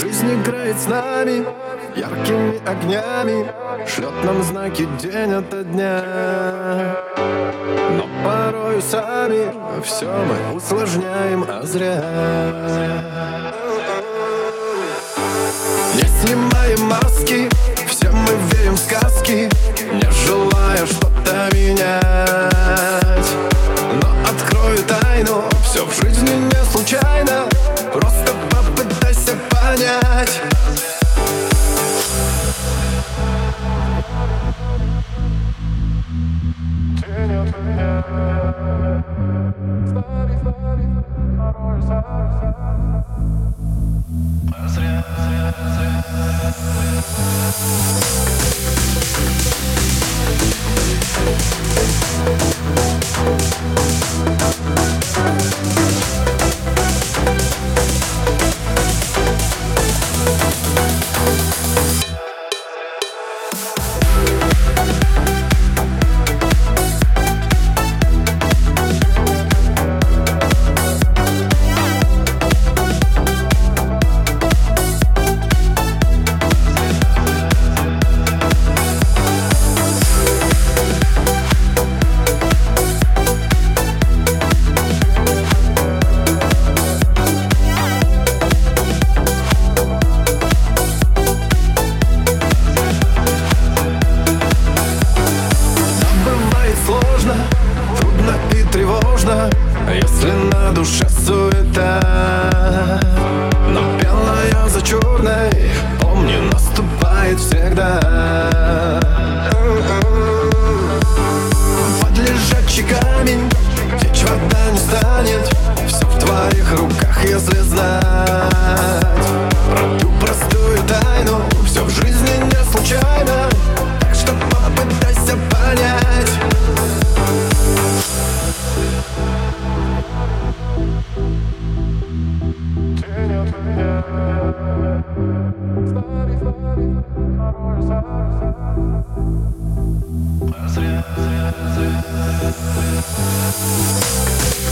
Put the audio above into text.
Жизнь играет с нами яркими огнями Шлет нам знаки день ото дня. Но порою сами все мы усложняем, а зря. Не снимаем маски, Sorry. А если на душе суета Но белая за черной Помни, наступает всегда. Под лежачий камень Течь вода не станет Все в твоих руках, если знать. Yeah.